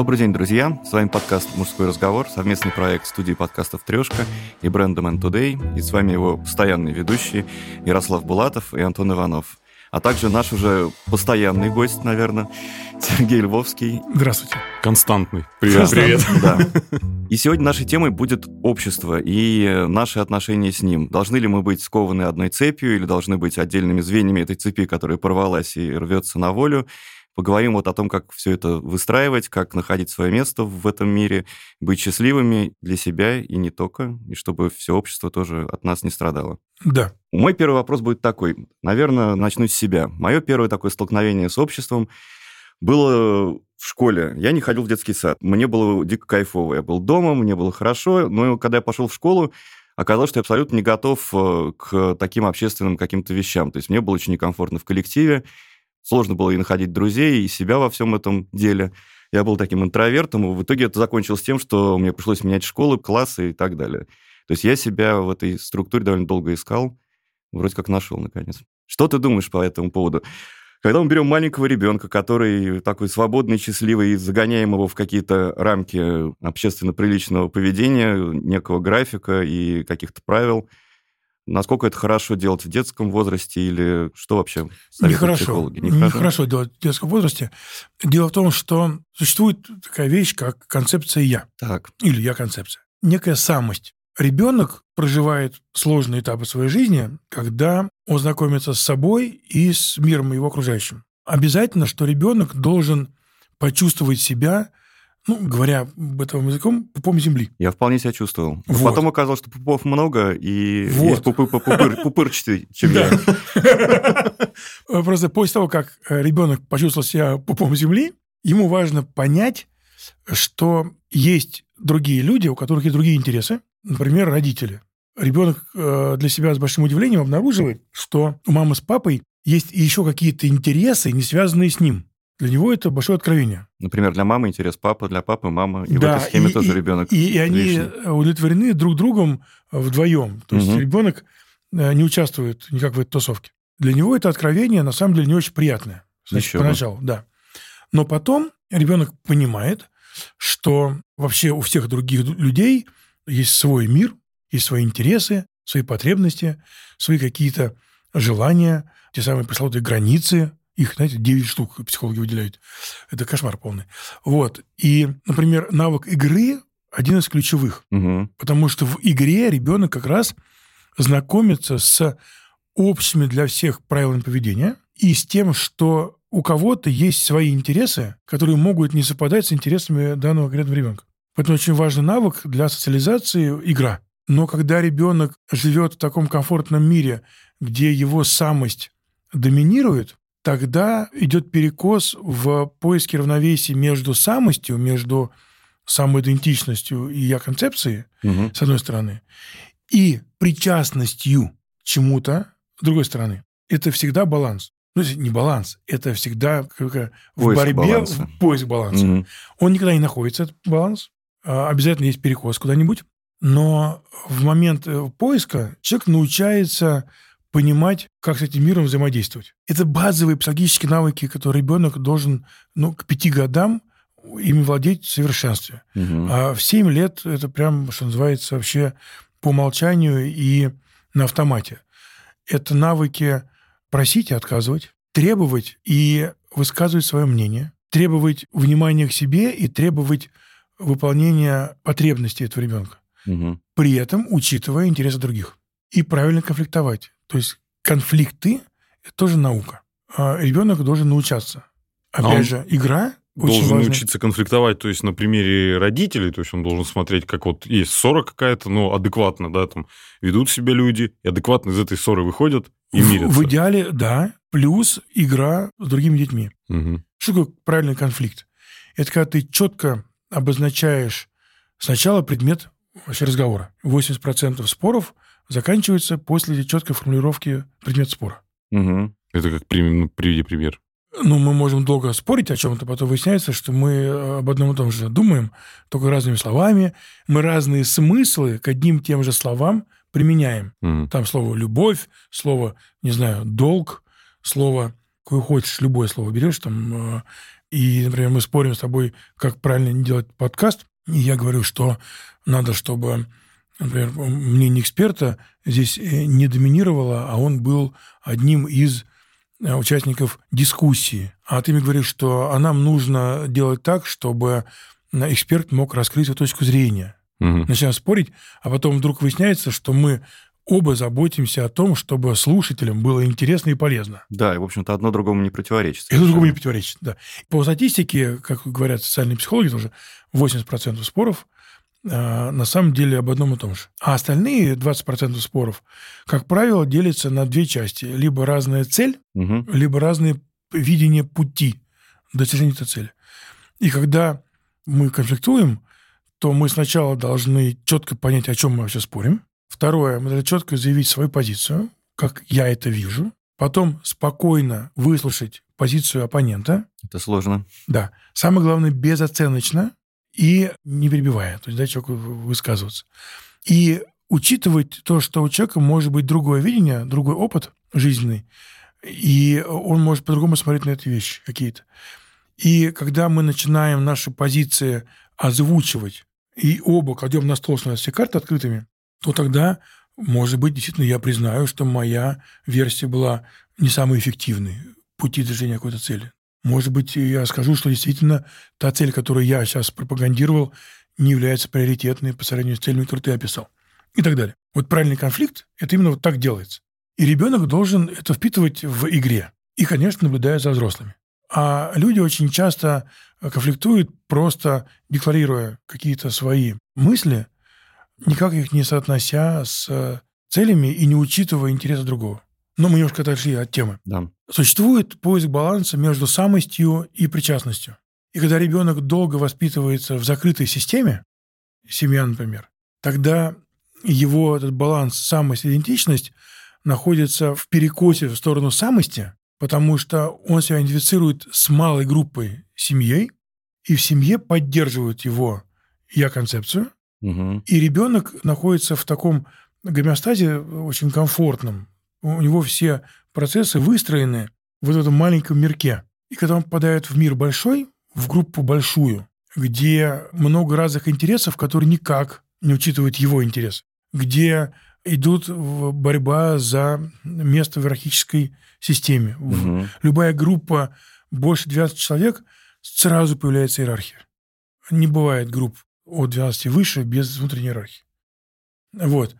Добрый день, друзья! С вами подкаст «Мужской разговор», совместный проект студии подкастов «Трешка» и бренда Man Today. И с вами его постоянные ведущие Ярослав Булатов и Антон Иванов. А также наш уже постоянный гость, наверное, Сергей Львовский. Здравствуйте. Константный. Привет. Привет. Да. И сегодня нашей темой будет общество и наши отношения с ним. Должны ли мы быть скованы одной цепью или должны быть отдельными звеньями этой цепи, которая порвалась и рвется на волю? Поговорим вот о том, как все это выстраивать, как находить свое место в этом мире, быть счастливыми для себя и не только, и чтобы все общество тоже от нас не страдало. Да. Мой первый вопрос будет такой. Наверное, начну с себя. Мое первое такое столкновение с обществом было в школе. Я не ходил в детский сад. Мне было дико кайфово. Я был дома, мне было хорошо. Но когда я пошел в школу, оказалось, что я абсолютно не готов э, к таким общественным каким-то вещам. То есть мне было очень некомфортно в коллективе. Сложно было и находить друзей, и себя во всем этом деле. Я был таким интровертом, и в итоге это закончилось тем, что мне пришлось менять школы, классы и так далее. То есть я себя в этой структуре довольно долго искал, вроде как нашел, наконец. Что ты думаешь по этому поводу? Когда мы берем маленького ребенка, который такой свободный, счастливый, и загоняем его в какие-то рамки общественно приличного поведения, некого графика и каких-то правил, Насколько это хорошо делать в детском возрасте или что вообще Нехорошо. психологи? Нехорошо. Нехорошо делать в детском возрасте. Дело в том, что существует такая вещь, как концепция «я». Так. Или «я-концепция». Некая самость. Ребенок проживает сложные этапы своей жизни, когда он знакомится с собой и с миром его окружающим. Обязательно, что ребенок должен почувствовать себя ну, говоря этом языком, пупом земли. Я вполне себя чувствовал. Вот. Потом оказалось, что пупов много, и вот. есть пупы попупыр, пупырчатые, чем я. Просто после того, как э, ребенок почувствовал себя пупом земли, ему важно понять, что есть другие люди, у которых есть другие интересы, например, родители. Ребенок э, для себя с большим удивлением обнаруживает, что у мамы с папой есть еще какие-то интересы, не связанные с ним. Для него это большое откровение. Например, для мамы интерес папа, для папы мама. И да, в этой схеме и, тоже ребенок. И, и они удовлетворены друг другом вдвоем. То есть угу. ребенок э, не участвует никак в этой тусовке. Для него это откровение на самом деле не очень приятное. Значит, Еще поначалу, бы. да. Но потом ребенок понимает, что вообще у всех других людей есть свой мир, есть свои интересы, свои потребности, свои какие-то желания, те самые пресловутые границы, их, знаете, 9 штук психологи выделяют. Это кошмар полный. Вот. И, например, навык игры один из ключевых. Угу. Потому что в игре ребенок как раз знакомится с общими для всех правилами поведения и с тем, что у кого-то есть свои интересы, которые могут не совпадать с интересами данного конкретного ребенка. Поэтому очень важный навык для социализации – игра. Но когда ребенок живет в таком комфортном мире, где его самость доминирует, тогда идет перекос в поиске равновесия между самостью, между самоидентичностью и я-концепцией, угу. с одной стороны, и причастностью к чему-то, с другой стороны. Это всегда баланс. Ну, не баланс, это всегда в поиск борьбе, баланса. в поиск баланса. Угу. Он никогда не находится, этот баланс. А, обязательно есть перекос куда-нибудь. Но в момент э, поиска человек научается понимать, как с этим миром взаимодействовать. Это базовые психологические навыки, которые ребенок должен ну, к пяти годам ими владеть в совершенстве. Угу. А в семь лет это прям, что называется, вообще по умолчанию и на автомате. Это навыки просить и отказывать, требовать и высказывать свое мнение, требовать внимания к себе и требовать выполнения потребностей этого ребенка. Угу. При этом учитывая интересы других. И правильно конфликтовать. То есть конфликты – это тоже наука. А ребенок должен научаться. Опять а же, игра должен очень научиться конфликтовать, то есть на примере родителей, то есть он должен смотреть, как вот есть ссора какая-то, но адекватно, да, там ведут себя люди, и адекватно из этой ссоры выходят и мирятся. В, в идеале, да, плюс игра с другими детьми. Угу. Что такое правильный конфликт? Это когда ты четко обозначаешь сначала предмет вообще разговора. 80% споров – заканчивается после четкой формулировки предмет спора. Угу. Это как ну, приведи пример. Ну, мы можем долго спорить о чем-то, потом выясняется, что мы э, об одном и том же думаем, только разными словами. Мы разные смыслы к одним тем же словам применяем. Угу. Там слово «любовь», слово, не знаю, «долг», слово, какое хочешь, любое слово берешь, там, э, и, например, мы спорим с тобой, как правильно делать подкаст, и я говорю, что надо, чтобы, например, мнение эксперта здесь э, не доминировало, а он был одним из э, участников дискуссии. А ты мне говоришь, что а нам нужно делать так, чтобы эксперт мог раскрыть свою точку зрения. Угу. Начинаем спорить, а потом вдруг выясняется, что мы оба заботимся о том, чтобы слушателям было интересно и полезно. Да, и, в общем-то, одно другому не противоречит. И другому не противоречит, да. По статистике, как говорят социальные психологи тоже, 80% споров на самом деле об одном и том же. А остальные 20% споров, как правило, делятся на две части. Либо разная цель, угу. либо разные видения пути достижения этой цели. И когда мы конфликтуем, то мы сначала должны четко понять, о чем мы вообще спорим, Второе, мы должны четко заявить свою позицию, как я это вижу. Потом спокойно выслушать позицию оппонента. Это сложно. Да. Самое главное, безоценочно и не перебивая. То есть дать человеку высказываться. И учитывать то, что у человека может быть другое видение, другой опыт жизненный, и он может по-другому смотреть на эти вещи какие-то. И когда мы начинаем наши позиции озвучивать, и оба кладем на стол, становятся все карты открытыми, то тогда, может быть, действительно я признаю, что моя версия была не самой эффективной пути движения какой-то цели. Может быть, я скажу, что действительно та цель, которую я сейчас пропагандировал, не является приоритетной по сравнению с целями, которые ты описал. И так далее. Вот правильный конфликт – это именно вот так делается. И ребенок должен это впитывать в игре. И, конечно, наблюдая за взрослыми. А люди очень часто конфликтуют, просто декларируя какие-то свои мысли, никак их не соотнося с э, целями и не учитывая интересы другого. Но мы немножко отошли от темы. Да. Существует поиск баланса между самостью и причастностью. И когда ребенок долго воспитывается в закрытой системе, семья, например, тогда его этот баланс самость идентичность находится в перекосе в сторону самости, потому что он себя идентифицирует с малой группой семьей, и в семье поддерживают его я-концепцию, Угу. И ребенок находится в таком гомеостазе очень комфортном. У него все процессы выстроены в этом маленьком мирке. И когда он попадает в мир большой, в группу большую, где много разных интересов, которые никак не учитывают его интерес, где идут борьба за место в иерархической системе. Угу. Любая группа больше 12 человек, сразу появляется иерархия. Не бывает групп от 12 выше без внутренней иерархии. Вот.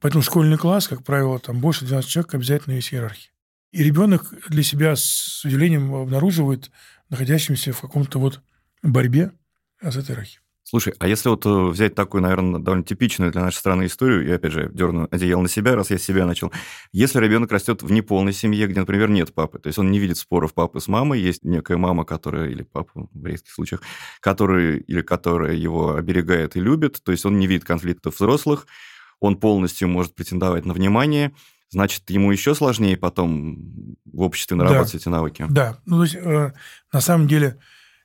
Поэтому школьный класс, как правило, там больше 12 человек обязательно есть иерархия. И ребенок для себя с удивлением обнаруживает находящимся в каком-то вот борьбе с этой иерархией. Слушай, а если вот э, взять такую, наверное, довольно типичную для нашей страны историю, и опять же дерну одеяло на себя, раз я с себя начал. Если ребенок растет в неполной семье, где, например, нет папы, то есть он не видит споров папы с мамой, есть некая мама, которая, или папа в редких случаях, который, или которая его оберегает и любит, то есть он не видит конфликтов взрослых, он полностью может претендовать на внимание, значит, ему еще сложнее потом в обществе наработать да. эти навыки. Да, ну, то есть, э, на самом деле,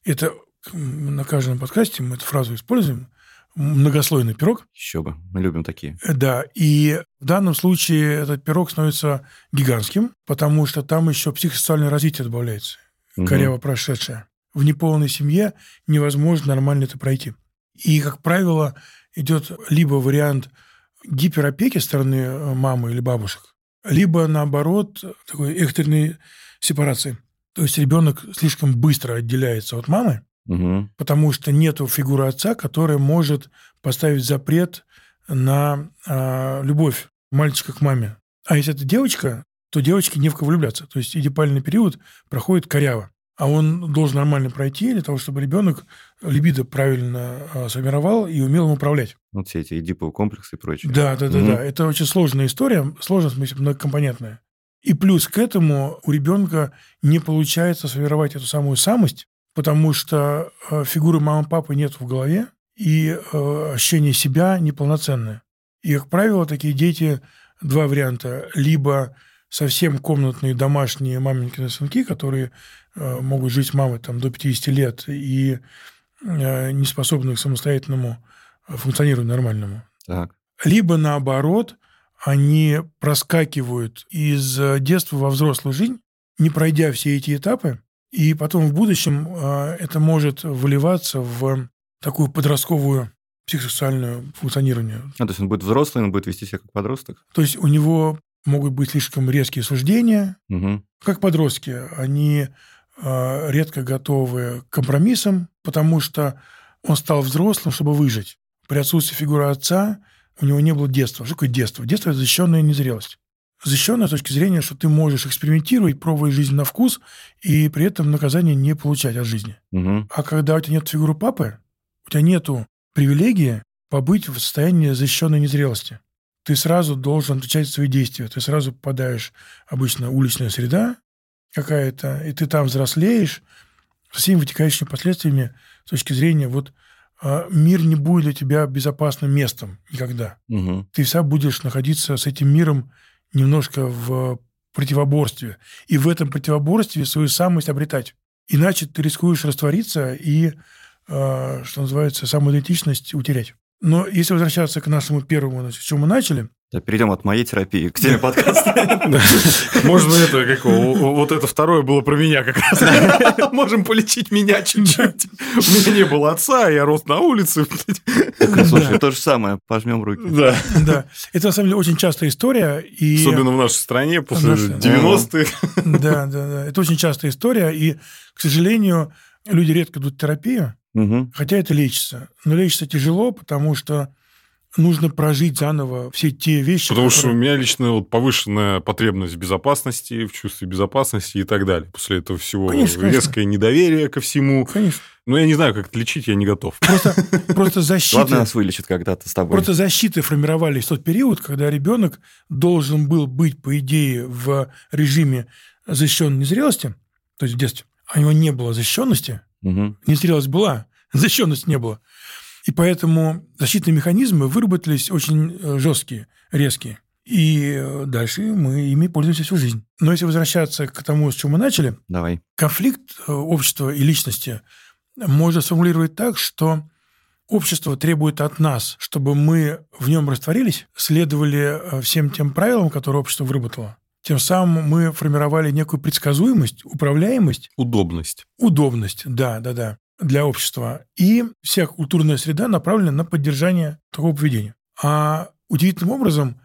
это на каждом подкасте мы эту фразу используем, многослойный пирог. Еще бы, мы любим такие. Э, да, и в данном случае этот пирог становится гигантским, потому что там еще психосоциальное развитие добавляется, угу. коряво прошедшее. В неполной семье невозможно нормально это пройти. И, как правило, идет либо вариант гиперопеки стороны э, мамы или бабушек, либо, наоборот, такой экстренной сепарации. То есть ребенок слишком быстро отделяется от мамы, Угу. Потому что нету фигуры отца, которая может поставить запрет на э, любовь мальчика к маме. А если это девочка, то девочке не в кого влюбляться. То есть эдипальный период проходит коряво. А он должен нормально пройти для того, чтобы ребенок либидо правильно э, сформировал и умел им управлять. Вот все эти эдиповые комплексы и прочее. Да, да, да, угу. да. Это очень сложная история, сложная, в смысле, многокомпонентная. И плюс к этому у ребенка не получается сформировать эту самую самость, потому что э, фигуры мамы-папы нет в голове, и э, ощущение себя неполноценное. И, как правило, такие дети два варианта. Либо совсем комнатные домашние маменькины сынки, которые э, могут жить с мамой там, до 50 лет и не способны к самостоятельному функционированию нормальному. Так. Либо, наоборот, они проскакивают из детства во взрослую жизнь, не пройдя все эти этапы, И потом в будущем э, это может выливаться в такую подростковую психосексуальную функционирование. А, то есть он будет взрослый, он будет вести себя как подросток? То есть у него могут быть слишком резкие суждения. Угу. Как подростки, они э, редко готовы к компромиссам, потому что он стал взрослым, чтобы выжить. При отсутствии фигуры отца у него не было детства. Что такое детство? Детство – это защищенная незрелость. Защищенная с точки зрения, что ты можешь экспериментировать, пробовать жизнь на вкус, и при этом наказание не получать от жизни. Угу. А когда у тебя нет фигуры папы, у тебя нету привилегии побыть в состоянии защищенной незрелости. Ты сразу должен отвечать за свои действия. Ты сразу попадаешь, обычно уличная среда какая-то, и ты там взрослеешь со всеми вытекающими последствиями с точки зрения вот а, мир не будет для тебя безопасным местом никогда. Угу. Ты всегда будешь находиться с этим миром немножко в противоборстве. И в этом противоборстве свою самость обретать. Иначе ты рискуешь раствориться и а, что называется, самоидентичность утерять. Но если возвращаться к нашему первому, значит, с чего мы начали, да, перейдем от моей терапии к теме подкаста. Можно это, как вот это второе было про меня как раз. Можем полечить меня чуть-чуть. У меня не было отца, я рос на улице. Слушай, то же самое, пожмем руки. Да. Да. Это, на самом деле, очень частая история. И... Особенно в нашей стране после 90-х. Да, да, да. Это очень частая история. И, к сожалению, люди редко идут в терапию, Угу. хотя это лечится. Но лечится тяжело, потому что нужно прожить заново все те вещи. Потому которые... что у меня лично вот повышенная потребность в безопасности, в чувстве безопасности и так далее. После этого всего конечно, резкое конечно. недоверие ко всему. Конечно. Но я не знаю, как это лечить, я не готов. Просто, просто защиты... Ладно, нас вылечит когда-то с тобой. Просто защиты формировались в тот период, когда ребенок должен был быть, по идее, в режиме защищенной незрелости, то есть в детстве, а у него не было защищенности, Угу. незрелость была, защищенности не было. И поэтому защитные механизмы выработались очень э, жесткие, резкие. И э, дальше мы ими пользуемся всю жизнь. Но если возвращаться к тому, с чего мы начали, Давай. конфликт э, общества и личности можно сформулировать так, что общество требует от нас, чтобы мы в нем растворились, следовали всем тем правилам, которые общество выработало. Тем самым мы формировали некую предсказуемость, управляемость, Удобность. удобность, да, да, да, для общества. И вся культурная среда направлена на поддержание такого поведения. А удивительным образом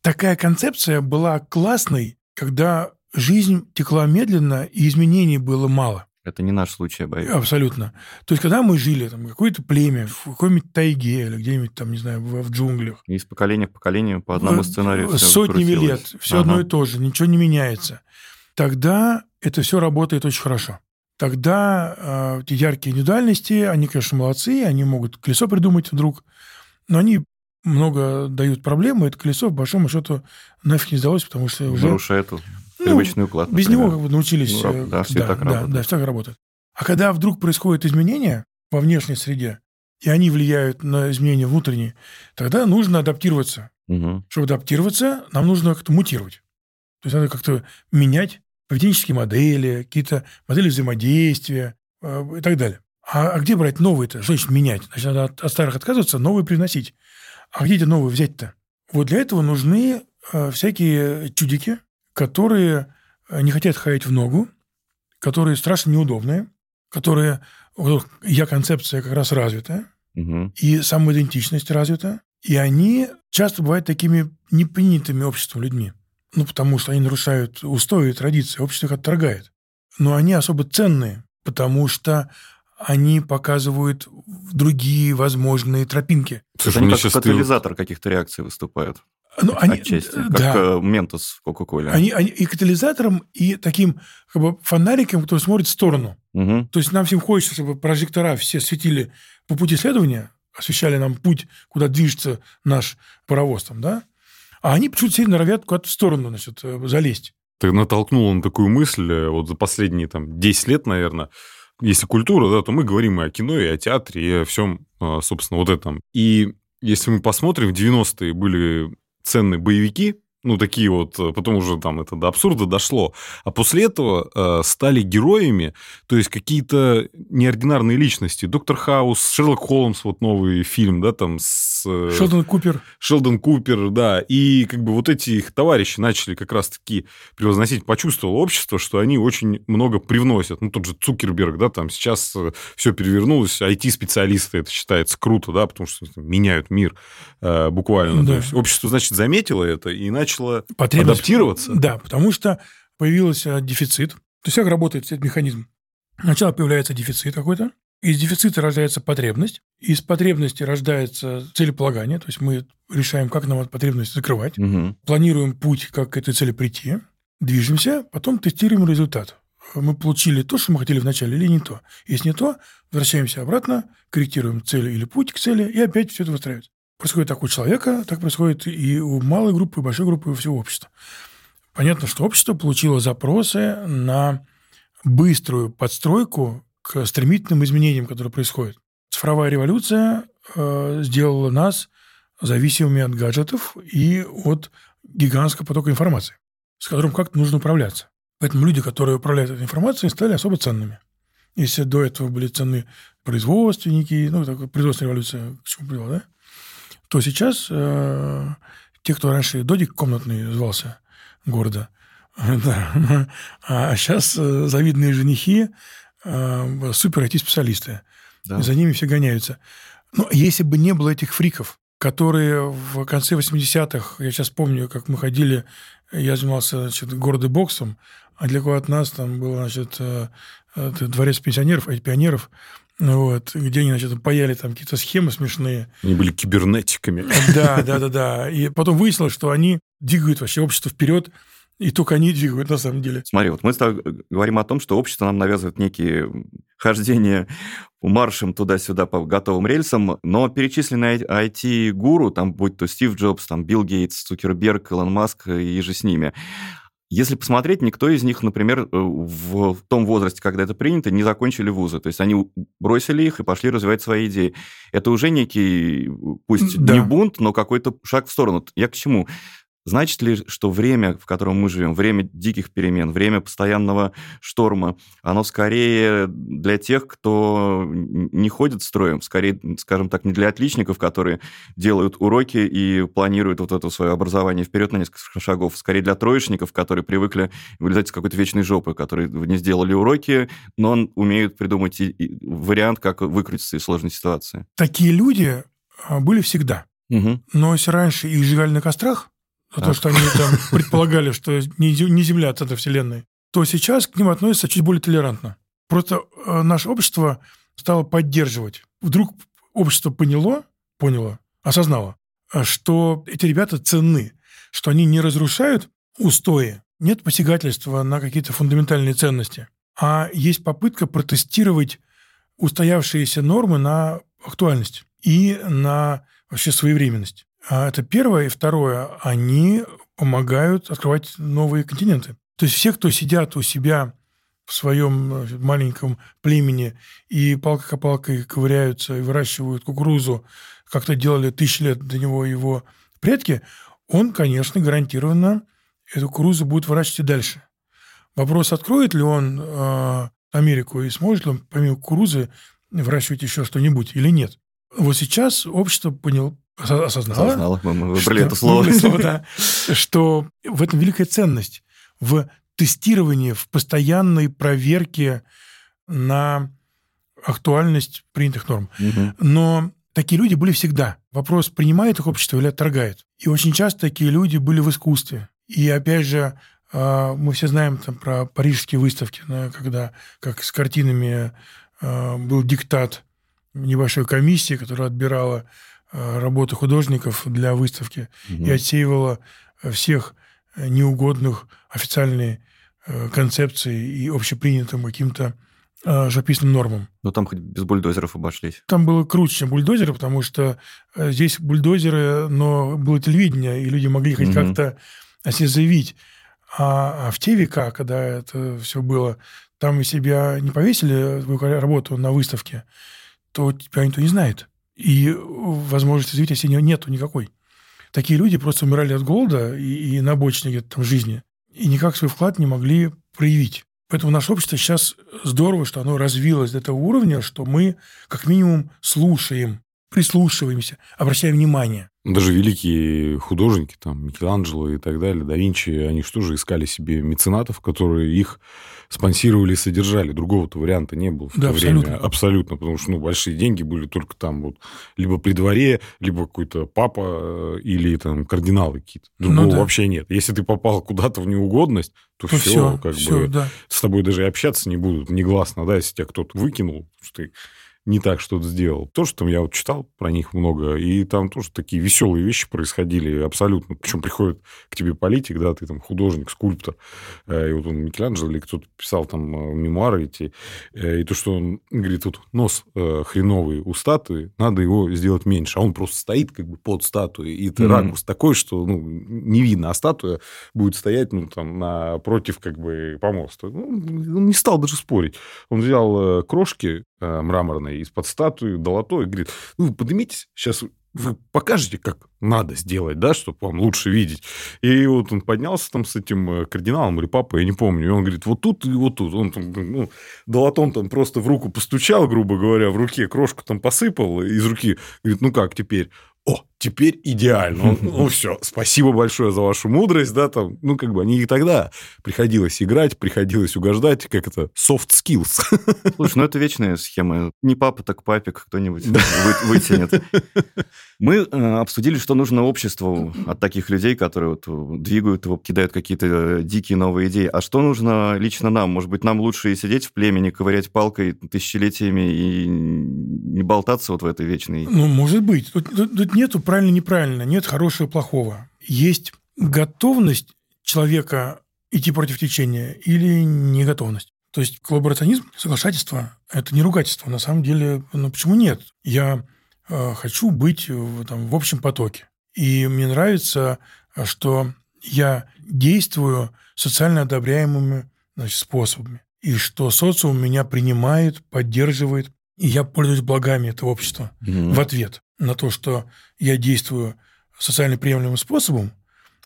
такая концепция была классной, когда жизнь текла медленно и изменений было мало. Это не наш случай, я боюсь. Абсолютно. То есть, когда мы жили, там, какое-то племя, в какой-нибудь тайге или где-нибудь там, не знаю, в, в джунглях, И из поколения в поколение по одному сценарию всё сотнями лет, все Ага. одно и то же, ничего не меняется. Тогда это все работает очень хорошо. Тогда э, эти яркие индивидуальности, они, конечно, молодцы, они могут колесо придумать вдруг, но они много дают проблем, и это колесо, по большому счету, нафиг не сдалось, потому что уже Нарушает Ну, привычный уклад. без например. него как бы научились. Ну, э, да, всё так да, работает. да, всё так работает. А когда вдруг происходят изменения во внешней среде, и они влияют на изменения внутренние, тогда нужно адаптироваться. Мгм. Чтобы адаптироваться, нам нужно как-то мутировать. То есть надо как-то менять поведенческие модели, какие-то модели взаимодействия э, и так далее. А, а где брать новые-то? Что значит менять? Значит, надо от, от старых отказываться, новые приносить. А где эти новые взять-то? Вот для этого нужны э, всякие чудики, которые э, не хотят ходить в ногу, которые страшно неудобные, которые у которых я-концепция как раз развитая, Мгм. и самоидентичность развита, и они часто бывают такими непринятыми обществом людьми. Ну, потому что они нарушают устои и традиции, общество их отторгает. Но они особо ценные, потому что они показывают другие возможные тропинки. Слушай, они как сейчас ты- катализатор каких-то реакций выступают. Ну, они, Отчасти. Как да, э, Ментос в Кока-Коле. они, они и катализатором, и таким как бы, фонариком, который смотрит в сторону. Мгм. То есть нам всем хочется, чтобы прожектора все светили по пути исследования, освещали нам путь, куда движется наш паровоз там, да? А они почему-то сильно норовят куда-то в сторону, значит, э, залезть. Ты натолкнул на такую мысль, э, вот за последние там 10 лет, наверное, если культура, да, то мы говорим и о кино, и о театре, и о всем, э, собственно, вот этом. И если мы посмотрим, в 90-е были ценные боевики, ну, такие вот, э, потом уже там это до абсурда дошло. А после этого э, стали героями, то есть какие-то неординарные личности. Доктор Хаус, Шерлок Холмс, вот новый фильм, да, там с... Э, Шелдон Купер. Шелдон Купер, да. И как бы вот эти их товарищи начали как раз-таки превозносить, почувствовало общество, что они очень много привносят. Ну, тот же Цукерберг, да, там сейчас э, все перевернулось, IT-специалисты, это считается круто, да, потому что меняют мир э, буквально. Да. То есть общество, значит, заметило это и начало начало Потребность, адаптироваться. Да, потому что появился дефицит. То есть как работает этот механизм? Сначала появляется дефицит какой-то, из дефицита рождается потребность, из потребности рождается целеполагание, то есть мы решаем, как нам эту потребность закрывать, угу. планируем путь, как к этой цели прийти, движемся, потом тестируем результат. Мы получили то, что мы хотели вначале, или не то. Если не то, возвращаемся обратно, корректируем цель или путь к цели, и опять все это выстраивается. Происходит так у человека, так происходит и у малой группы, и большой группы, и у всего общества. Понятно, что общество получило запросы на быструю подстройку к стремительным изменениям, которые происходят. Цифровая революция э, сделала нас зависимыми от гаджетов и от гигантского потока информации, с которым как-то нужно управляться. Поэтому люди, которые управляют этой информацией, стали особо ценными. Если до этого были ценны производственники, ну, такая производственная революция к чему привела, да? То сейчас э, те, кто раньше додик комнатный звался города, да, а сейчас э, завидные женихи, э, супер IT-специалисты. Да. За ними все гоняются. Но если бы не было этих фриков, которые в конце 80-х, я сейчас помню, как мы ходили, я занимался значит, городом боксом, а далеко от нас там был значит, э, дворец пенсионеров, пионеров, вот, где они, значит, паяли там какие-то схемы смешные. Они были кибернетиками. Да, да, да, да. И потом выяснилось, что они двигают вообще общество вперед, и только они двигают на самом деле. Смотри, вот мы говорим о том, что общество нам навязывает некие хождения маршем туда-сюда по готовым рельсам, но перечисленные IT-гуру, там будь то Стив Джобс, там Билл Гейтс, Цукерберг, Илон Маск и же с ними, если посмотреть, никто из них, например, э, в том возрасте, когда это принято, не закончили вузы. То есть они бросили их и пошли развивать свои идеи. Это уже некий, пусть да. не бунт, но какой-то шаг в сторону. Я к чему? Значит ли, что время, в котором мы живем, время диких перемен, время постоянного шторма, оно скорее для тех, кто не ходит строем, скорее, скажем так, не для отличников, которые делают уроки и планируют вот это свое образование вперед на несколько шагов, скорее для троечников, которые привыкли вылезать из какой-то вечной жопы, которые не сделали уроки, но умеют придумать вариант, как выкрутиться из сложной ситуации. Такие люди а, были всегда. Угу. Но если раньше их сжигали на кострах, за то, что они там предполагали, что не, Земля от центра Вселенной, то сейчас к ним относятся чуть более толерантно. Просто э, наше общество стало поддерживать. Вдруг общество поняло, поняло, осознало, что эти ребята ценны, что они не разрушают устои, нет посягательства на какие-то фундаментальные ценности, а есть попытка протестировать устоявшиеся нормы на актуальность и на вообще своевременность. А это первое. И второе, они помогают открывать новые континенты. То есть все, кто сидят у себя в своем маленьком племени и палка-копалкой ковыряются и выращивают кукурузу, как то делали тысячи лет до него его предки, он, конечно, гарантированно эту кукурузу будет выращивать и дальше. Вопрос, откроет ли он э, Америку и сможет ли он помимо кукурузы выращивать еще что-нибудь или нет. Вот сейчас общество поняло, осознала, осознала мы, выбрали что, это слово. слово да, что в этом великая ценность, в тестировании, в постоянной проверке на актуальность принятых норм. Угу. Но такие люди были всегда. Вопрос, принимает их общество или отторгает. И очень часто такие люди были в искусстве. И опять же, а, мы все знаем там, про парижские выставки, когда как с картинами а, был диктат небольшой комиссии, которая отбирала работы художников для выставки угу. и отсеивала всех неугодных официальные э, концепции и общепринятым каким-то э, живописным нормам. Но там хоть без бульдозеров обошлись. Там было круче, чем бульдозеры, потому что здесь бульдозеры, но было телевидение, и люди могли хоть угу. как-то о себе заявить. А, а в те века, когда это все было, там себя не повесили твою работу на выставке, то тебя никто не знает и возможности развития синего нету никакой. такие люди просто умирали от голода и, и на обочине где-то там жизни, и никак свой вклад не могли проявить. Поэтому наше общество сейчас здорово, что оно развилось до того уровня, что мы как минимум слушаем, прислушиваемся, обращаем внимание. Даже великие художники, там, Микеланджело и так далее, да Винчи, они что же искали себе меценатов, которые их спонсировали и содержали. Другого-то варианта не было в да, то абсолютно. время. Абсолютно. Потому что ну, большие деньги были только там вот либо при дворе, либо какой-то папа э, или там кардиналы какие-то. Ну Другого ну, да. вообще нет. Если ты попал куда-то в неугодность, то, то все, все, как все, бы да. с тобой даже и общаться не будут негласно, да, если тебя кто-то выкинул, что ты не так что-то сделал. То, что там я вот читал про них много, и там тоже такие веселые вещи происходили абсолютно. Причем приходит к тебе политик, да, ты там художник, скульптор, э, и вот он Микеланджело или кто-то писал там э, мемуары эти, э, и то, что он говорит, вот нос хреновый у статуи, надо его сделать меньше, а он просто стоит как бы под статуей, и это mm-hmm. ракурс такой, что ну, не видно, а статуя будет стоять ну, там, напротив как бы помоста. Ну, он не стал даже спорить. Он взял крошки мраморные, из-под статуи долотой, говорит, ну, вы поднимитесь, сейчас вы покажете, как надо сделать, да, чтобы вам лучше видеть. И вот он поднялся там с этим э, кардиналом или папой, я не помню, и он говорит, вот тут и вот тут. Он там, ну, долотом там просто в руку постучал, грубо говоря, в руке крошку там посыпал из руки. Говорит, ну как теперь? О, теперь идеально. Он, ну все, спасибо большое за вашу мудрость, да, там, ну как бы они и тогда приходилось играть, приходилось угождать, как это, soft skills. Слушай, ну это вечная схема. Не папа, так папик кто-нибудь вытянет. Мы э, обсудили, что нужно обществу от таких людей, которые вот двигают его, кидают какие-то дикие новые идеи. А что нужно лично нам? Может быть, нам лучше и сидеть в племени, ковырять палкой тысячелетиями и не болтаться вот в этой вечной... Ну, может быть. Тут, тут, тут нету правильно, неправильно, нет хорошего, плохого. Есть готовность человека идти против течения или неготовность. То есть коллаборационизм, соглашательство – это не ругательство. На самом деле, ну почему нет? Я э, хочу быть в, там, в общем потоке. И мне нравится, что я действую социально одобряемыми значит, способами. И что социум меня принимает, поддерживает, и я пользуюсь благами этого общества mm-hmm. в ответ на то, что я действую социально приемлемым способом,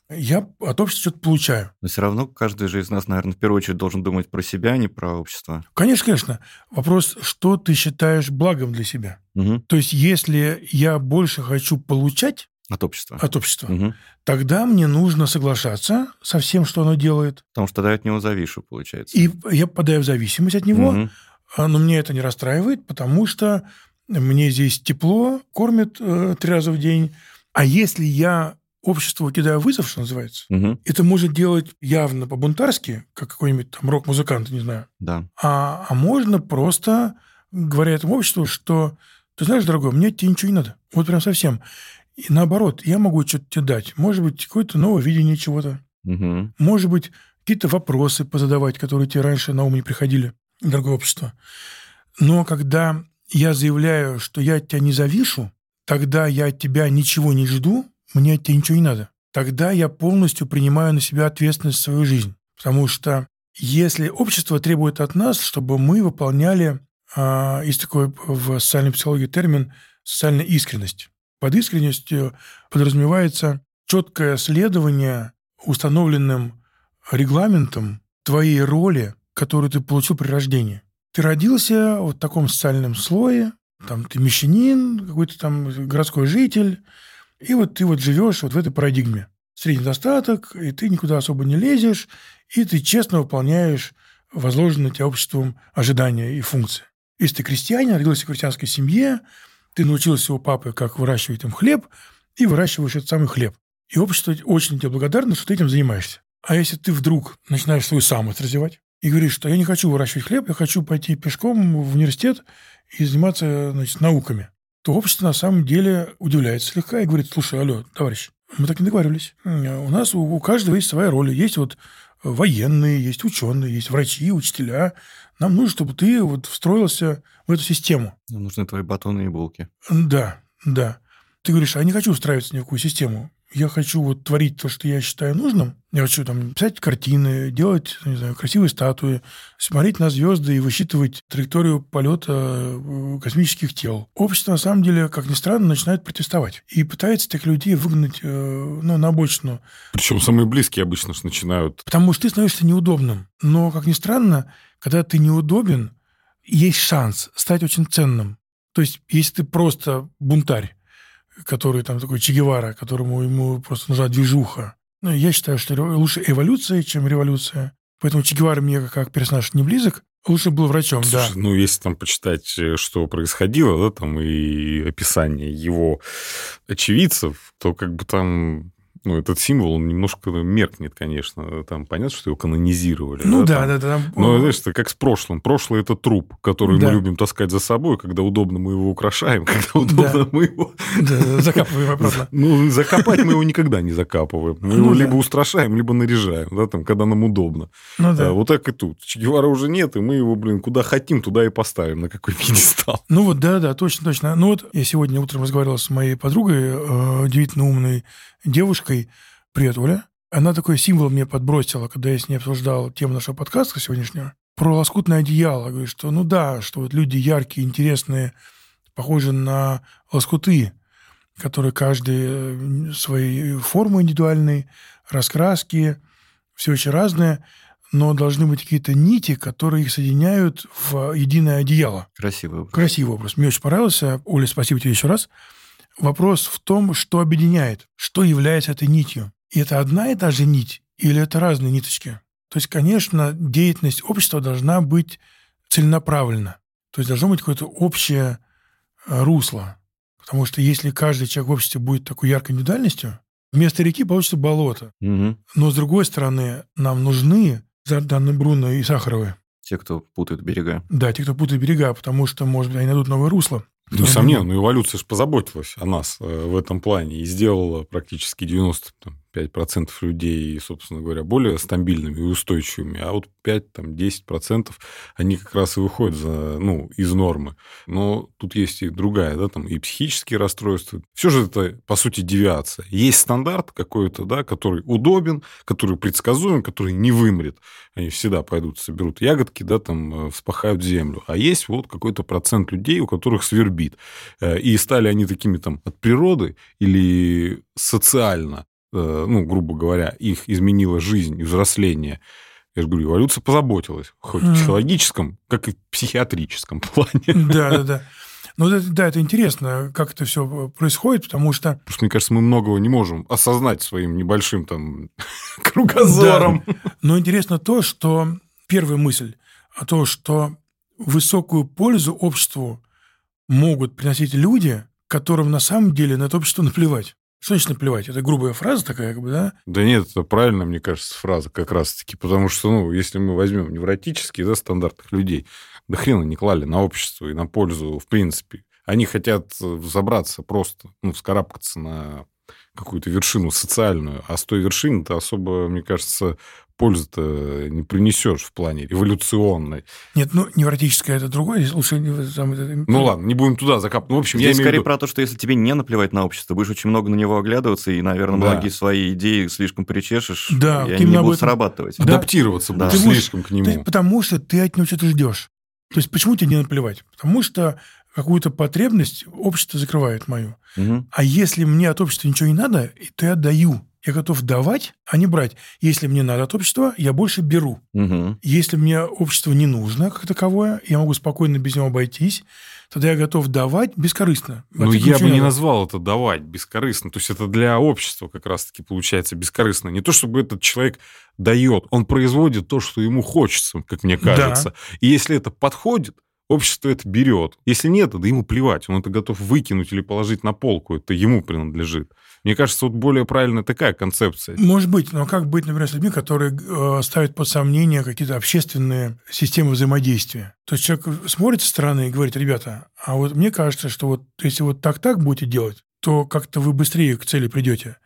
я от общества что-то получаю. Но все равно каждый же из нас, наверное, в первую очередь должен думать про себя, а не про общество. Конечно, конечно. Вопрос, что ты считаешь благом для себя. Угу. То есть, если я больше хочу получать от общества, от общества угу. тогда мне нужно соглашаться со всем, что оно делает. Потому что тогда я от него завишу, получается. И я попадаю в зависимость от него, угу. но мне это не расстраивает, потому что мне здесь тепло, кормят э, три раза в день. А если я обществу кидаю вызов, что называется, угу. это может делать явно по-бунтарски, как какой-нибудь там рок-музыкант, не знаю. Да. А, а можно просто, говоря этому обществу, что ты знаешь, дорогой, мне тебе ничего не надо. Вот прям совсем. И наоборот, я могу что-то тебе дать. Может быть, какое-то новое видение чего-то. Угу. Может быть, какие-то вопросы позадавать, которые тебе раньше на ум не приходили, дорогое общество. Но когда я заявляю, что я от тебя не завишу, тогда я от тебя ничего не жду, мне от тебя ничего не надо. Тогда я полностью принимаю на себя ответственность за свою жизнь. Потому что если общество требует от нас, чтобы мы выполняли, а, есть такой в социальной психологии термин «социальная искренность». Под искренностью подразумевается четкое следование установленным регламентом твоей роли, которую ты получил при рождении. Ты родился вот в таком социальном слое, там ты мещанин, какой-то там городской житель, и вот ты вот живешь вот в этой парадигме. Средний достаток, и ты никуда особо не лезешь, и ты честно выполняешь возложенные на тебя обществом ожидания и функции. Если ты крестьянин, родился в крестьянской семье, ты научился у папы, как выращивать им хлеб, и выращиваешь этот самый хлеб. И общество очень тебе благодарно, что ты этим занимаешься. А если ты вдруг начинаешь свою самость развивать, и говорит, что я не хочу выращивать хлеб, я хочу пойти пешком в университет и заниматься значит, науками, то общество на самом деле удивляется слегка и говорит, слушай, алло, товарищ, мы так не договаривались. У нас у, у каждого есть своя роль. Есть вот военные, есть ученые, есть врачи, учителя. Нам нужно, чтобы ты вот встроился в эту систему. Нам нужны твои батоны и булки. Да, да. Ты говоришь, а я не хочу устраиваться ни в какую систему. Я хочу вот творить то, что я считаю нужным, я хочу там писать картины, делать, не знаю, красивые статуи, смотреть на звезды и высчитывать траекторию полета э, космических тел. Общество, на самом деле, как ни странно, начинает протестовать и пытается таких людей выгнать э, ну, на обочину. Причем самые близкие обычно же начинают. Потому что ты становишься неудобным. Но, как ни странно, когда ты неудобен, есть шанс стать очень ценным. То есть, если ты просто бунтарь, который там такой Че Гевара, которому ему просто нужна движуха. Ну, я считаю, что лучше эволюция, чем революция. Поэтому Че Гевара мне как персонаж не близок. Лучше был врачом, Слушай, да. Ну, если там почитать, э, что происходило, да, там и описание его очевидцев, то как бы там ну, этот символ, он немножко меркнет, конечно. Там понятно, что его канонизировали. Ну да, да, да. да. Но, знаешь, это как с прошлым. Прошлое – это труп, который да. мы любим таскать за собой. Когда удобно, мы его украшаем. Когда удобно, да. мы его... Да, закапываем обратно. Ну, закопать мы его никогда не закапываем. Мы его ну либо устрашаем, либо наряжаем, да, там, когда нам удобно. Ну да. Вот так и тут. Че Гевара уже нет, и мы его, блин, куда хотим, туда и поставим, на какой пьедестал. Ну вот, да, да, точно, точно. Ну вот я сегодня утром разговаривал с моей подругой, э, удивительно умной девушкой, привет, Оля, она такой символ мне подбросила, когда я с ней обсуждал тему нашего подкаста сегодняшнего, про лоскутное одеяло. Говорит, что ну да, что вот люди яркие, интересные, похожи на лоскуты, которые каждый э, своей формы индивидуальной, раскраски, все очень разное, но должны быть какие-то нити, которые их соединяют в единое одеяло. Красивый вопрос. Красивый вопрос. Мне очень понравился. Оля, спасибо тебе еще раз. Вопрос в том, что объединяет, что является этой нитью. И это одна и та же нить или это разные ниточки? То есть, конечно, деятельность общества должна быть целенаправлена. То есть должно быть какое-то общее э, русло. Потому что если каждый человек в обществе будет такой яркой индивидуальностью, вместо реки получится болото. Угу. Но, с другой стороны, нам нужны Зарданны Бруно и Сахаровы. Те, кто путает берега. Да, те, кто путает берега, потому что, может быть, они найдут новое русло. Ну, несомненно, но эволюция же позаботилась о нас э, в этом плане и сделала практически 95% людей, собственно говоря, более стабильными и устойчивыми, а вот 5-10% они как раз и выходят за, ну, из нормы. Но тут есть и другая, да, там и психические расстройства. Все же это, по сути, девиация. Есть стандарт какой-то, да, который удобен, который предсказуем, который не вымрет. Они всегда пойдут, соберут ягодки, да, там, э, вспахают землю. А есть вот какой-то процент людей, у которых свербит. Э, и стали они такими там от природы или социально, ну, грубо говоря, их изменила жизнь и взросление. Я же говорю, эволюция позаботилась, хоть в психологическом, как и в психиатрическом плане. Да, да, да. Ну, это, да, это интересно, как это все происходит, потому что... Потому что, мне кажется, мы многого не можем осознать своим небольшим там кругозором. Да. Но интересно то, что первая мысль, о том, что высокую пользу обществу могут приносить люди, которым на самом деле на это общество наплевать. Что значит наплевать? Это грубая фраза такая, как бы, да? Да нет, это правильно, мне кажется, фраза как раз-таки. Потому что, ну, если мы возьмем невротические, да, стандартных людей, да хрена не клали на общество и на пользу, в принципе. Они хотят забраться просто, ну, вскарабкаться на какую-то вершину социальную, а с той вершины-то особо, мне кажется, пользы-то не принесешь в плане революционной. Нет, ну, невротическое это другое. Лучше... Ну, ладно, не будем туда закапывать. Ну, в общем, Здесь я скорее виду... про то, что если тебе не наплевать на общество, будешь очень много на него оглядываться, и, наверное, да. многие свои идеи слишком причешешь, да, и они не будут срабатывать. Да. Адаптироваться да. будешь слишком к нему. Ты, потому что ты от него что-то ждешь. То есть почему тебе не наплевать? Потому что какую-то потребность общество закрывает мою. Угу. А если мне от общества ничего не надо, то я даю. Я готов давать, а не брать. Если мне надо от общества, я больше беру. Угу. Если мне общество не нужно как таковое, я могу спокойно без него обойтись, тогда я готов давать бескорыстно. Ну, я бы не назвал это давать бескорыстно. То есть это для общества как раз-таки получается бескорыстно. Не то, чтобы этот человек дает, он производит то, что ему хочется, как мне кажется. Да. И если это подходит, общество это берет. Если нет, да ему плевать. Он это готов выкинуть или положить на полку. Это ему принадлежит. Мне кажется, вот более правильная такая концепция. Может быть, но как быть, например, с людьми, которые э, ставят под сомнение какие-то общественные системы взаимодействия? То есть человек смотрит со стороны и говорит, ребята, а вот мне кажется, что вот если вот так-так будете делать, то как-то вы быстрее к цели придете.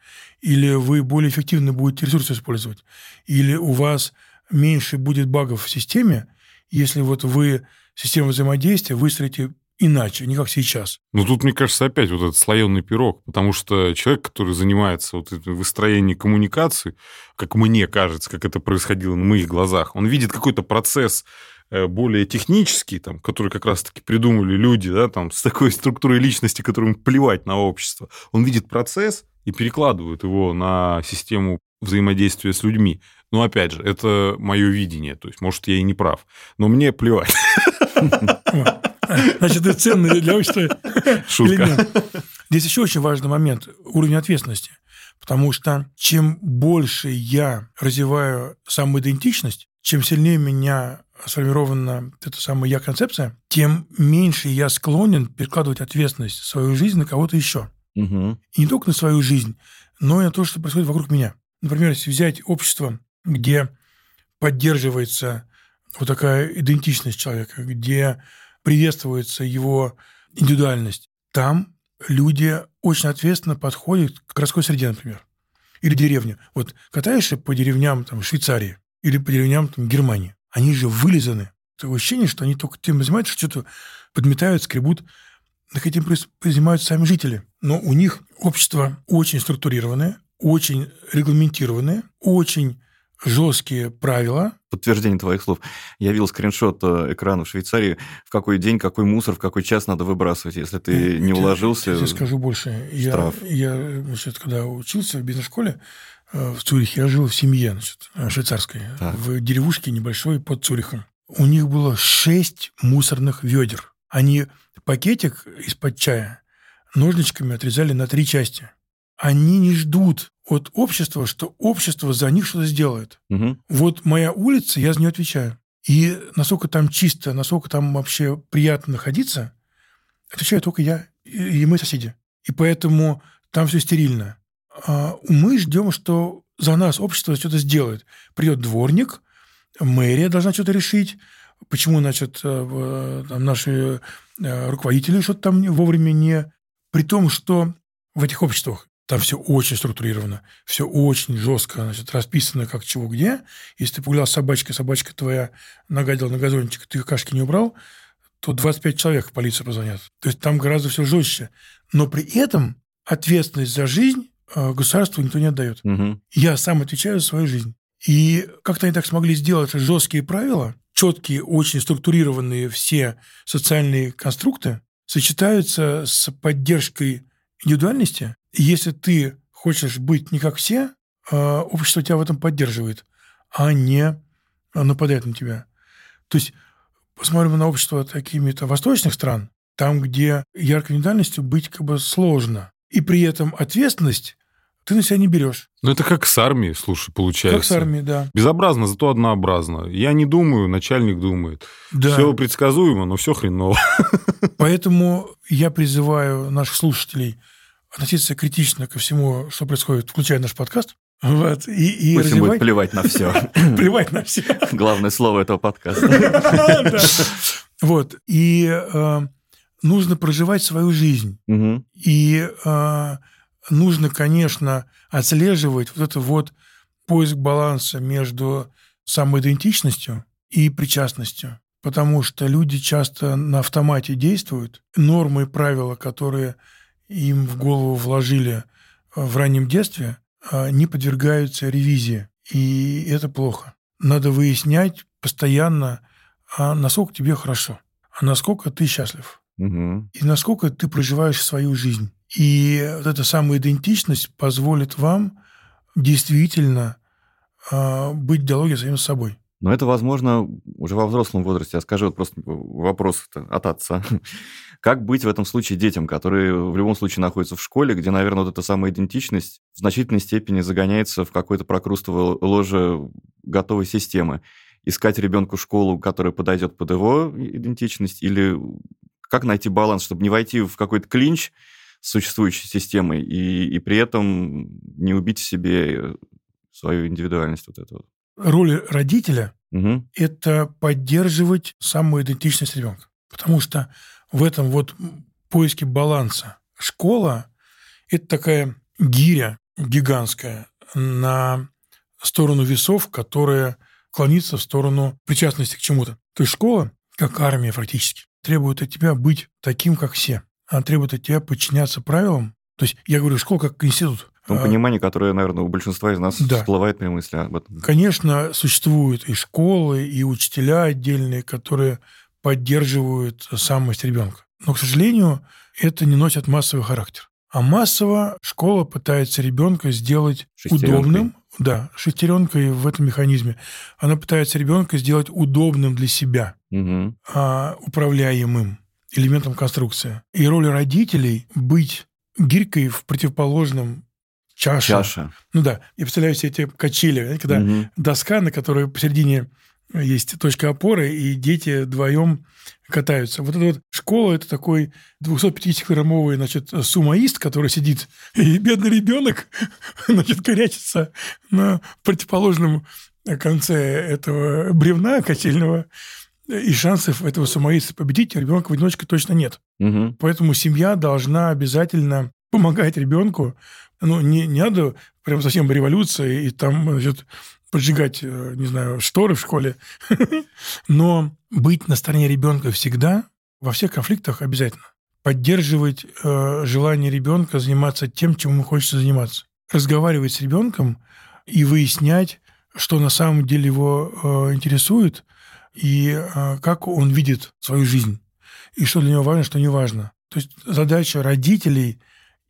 Или вы более эффективно будете ресурсы использовать. Или у вас меньше будет багов в системе, если вот вы систему взаимодействия выстроите иначе, не как сейчас. Ну, тут, мне кажется, опять вот этот слоеный пирог, потому что человек, который занимается вот этим выстроением коммуникации, как мне кажется, как это происходило на моих глазах, он видит какой-то процесс э, более технический, там, который как раз-таки придумали люди, да, там, с такой структурой личности, которым плевать на общество. Он видит процесс и перекладывает его на систему взаимодействия с людьми. Но опять же, это мое видение, то есть, может, я и не прав, но мне плевать. Значит, это ценный для общества Шутка. Здесь еще очень важный момент – уровень ответственности. Потому что чем больше я развиваю самоидентичность, чем сильнее у меня сформирована эта самая я-концепция, тем меньше я склонен перекладывать ответственность свою жизнь на кого-то еще. Угу. И не только на свою жизнь, но и на то, что происходит вокруг меня. Например, если взять общество, где поддерживается вот такая идентичность человека, где приветствуется его индивидуальность, там люди очень ответственно подходят к городской среде, например, или деревне. Вот катаешься по деревням там, Швейцарии или по деревням там, Германии, они же вылизаны. Такое ощущение, что они только тем занимаются, что-то подметают, скребут. Так этим занимаются сами жители. Но у них общество очень структурированное, очень регламентированное, очень жесткие правила. Подтверждение твоих слов. Я видел скриншот э, экрана в Швейцарии, в какой день, какой мусор, в какой час надо выбрасывать. Если ты не уложился, Я скажу больше. Штраф. Я, я значит, когда учился в бизнес-школе э, в Цюрихе, я жил в семье значит, швейцарской, Так. в деревушке небольшой под Цюрихом. У них было шесть мусорных ведер. Они пакетик из-под чая ножничками отрезали на три части. Они не ждут от общества, что общество за них что-то сделает. Мгм. Вот моя улица, я за нее отвечаю. И насколько там чисто, насколько там вообще приятно находиться, отвечаю только я и и мы соседи. И поэтому там все стерильно. А мы ждем, что за нас общество что-то сделает. Придет дворник, мэрия должна что-то решить, почему, значит, э, в- там наши э, руководители что-то там вовремя не... При том, что в этих обществах там все очень структурировано, все очень жестко, значит, расписано, как чего где. Если ты погулял с собачкой, собачка твоя нагадила на газончик, ты какашки не убрал, то 25 человек в полицию позвонят. То есть там гораздо все жестче. Но при этом ответственность за жизнь э, государству никто не отдает. Мгм. Я сам отвечаю за свою жизнь. И как-то они так смогли сделать жесткие правила, четкие, очень структурированные все социальные конструкты, сочетаются с поддержкой индивидуальности. Если ты хочешь быть не как все, а, общество тебя в этом поддерживает, а не нападает на тебя. То есть посмотрим на общество такими-то восточных стран, там, где яркой индивидуальностью быть как бы сложно. И при этом ответственность ты на себя не берешь. Ну, это как с армией, слушай, получается. Как с армией, да. Безобразно, зато однообразно. Я не думаю, начальник думает. Да. Все предсказуемо, но все хреново. Поэтому я призываю наших слушателей относиться критично ко всему, что происходит, включая наш подкаст, вот, и, и Пусть им будет развивать, плевать на все. плевать на все. Главное слово этого подкаста. Вот, и э, нужно проживать свою жизнь. И э, нужно, конечно, отслеживать вот это вот поиск баланса между самоидентичностью и причастностью. Потому что люди часто на автомате действуют. Нормы и правила, которые им в голову вложили э, в раннем детстве, э, не подвергаются ревизии. И это плохо. Надо выяснять постоянно, а насколько тебе хорошо, а насколько ты счастлив Мгм. и насколько ты проживаешь свою жизнь. И вот эта самая идентичность позволит вам действительно а, быть в диалоге с самим собой. Но это возможно уже во взрослом возрасте. Я скажу вот просто вопрос от отца. Как быть в этом случае детям, которые в любом случае находятся в школе, где, наверное, вот эта самая идентичность в значительной степени загоняется в какое-то прокрустовое ложе готовой системы? Искать ребенку школу, которая подойдет под его идентичность, или как найти баланс, чтобы не войти в какой-то клинч с существующей системой и, и при этом не убить себе свою индивидуальность вот эту? Роль родителя Угу. – это поддерживать самую идентичность ребенка. Потому что в этом вот поиске баланса школа – это такая гиря гигантская на сторону весов, которая клонится в сторону причастности к чему-то. То есть школа как армия фактически. требует от тебя быть таким, как все. Она требует от тебя подчиняться правилам. То есть я говорю, школа как институт. Том а, понимании, которое, наверное, у большинства из нас да. всплывает при мысли об этом. Конечно, существуют и школы, и учителя отдельные, которые поддерживают самость ребенка. Но, к сожалению, это не носит массовый характер. А массово школа пытается ребенка сделать удобным. Да, шестеренкой в этом механизме. Она пытается ребенка сделать удобным для себя, угу. а, управляемым элементом конструкции. И роль родителей быть гирькой в противоположном чаше. Чаша. Ну да, я представляю себе эти качели, когда угу. доска, на которой посередине есть точка опоры, и дети вдвоем катаются. Вот эта вот школа – это такой 250-килограммовый, значит, сумаист, который сидит, и бедный ребенок, значит, корячится на противоположном конце этого бревна качельного, и шансов этого сумаиста победить ребенка в одиночку точно нет. Угу. Поэтому семья должна обязательно помогать ребенку. Ну, не, не надо прям совсем революция и там, значит, поджигать, э, не знаю, шторы в школе. Но быть на стороне ребенка всегда, во всех конфликтах обязательно. Поддерживать э, желание ребенка заниматься тем, чем ему хочется заниматься. Разговаривать с ребенком и выяснять, что на самом деле его э, интересует, и э, как он видит свою жизнь, и что для него важно, что не важно. То есть задача родителей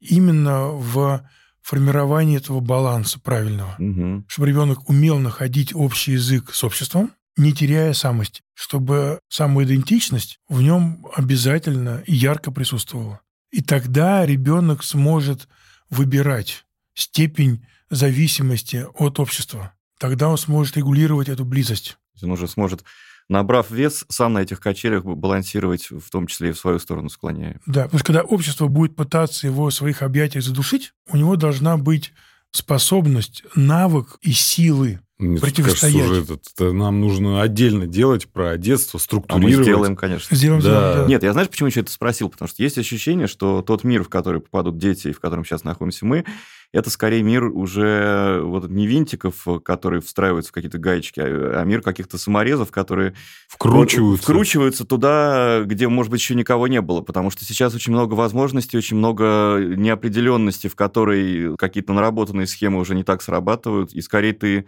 именно в формирование этого баланса правильного, угу. чтобы ребенок умел находить общий язык с обществом, не теряя самости, чтобы самоидентичность в нем обязательно и ярко присутствовала. И тогда ребенок сможет выбирать степень зависимости от общества. Тогда он сможет регулировать эту близость. Он уже сможет набрав вес, сам на этих качелях балансировать, в том числе и в свою сторону склоняя. Да, потому что когда общество будет пытаться его в своих объятиях задушить, у него должна быть способность, навык и силы противостоять. Кажется, уже это, это нам нужно отдельно делать про детство, структурировать. А мы сделаем, конечно. Сделаем, да. да. Нет, я знаешь, почему еще это спросил? Потому что есть ощущение, что тот мир, в который попадут дети, в котором сейчас находимся мы, это скорее мир уже вот не винтиков, которые встраиваются в какие-то гаечки, а, а мир каких-то саморезов, которые вкручиваются. вкручиваются туда, где, может быть, еще никого не было, потому что сейчас очень много возможностей, очень много неопределенности, в которой какие-то наработанные схемы уже не так срабатывают, и скорее ты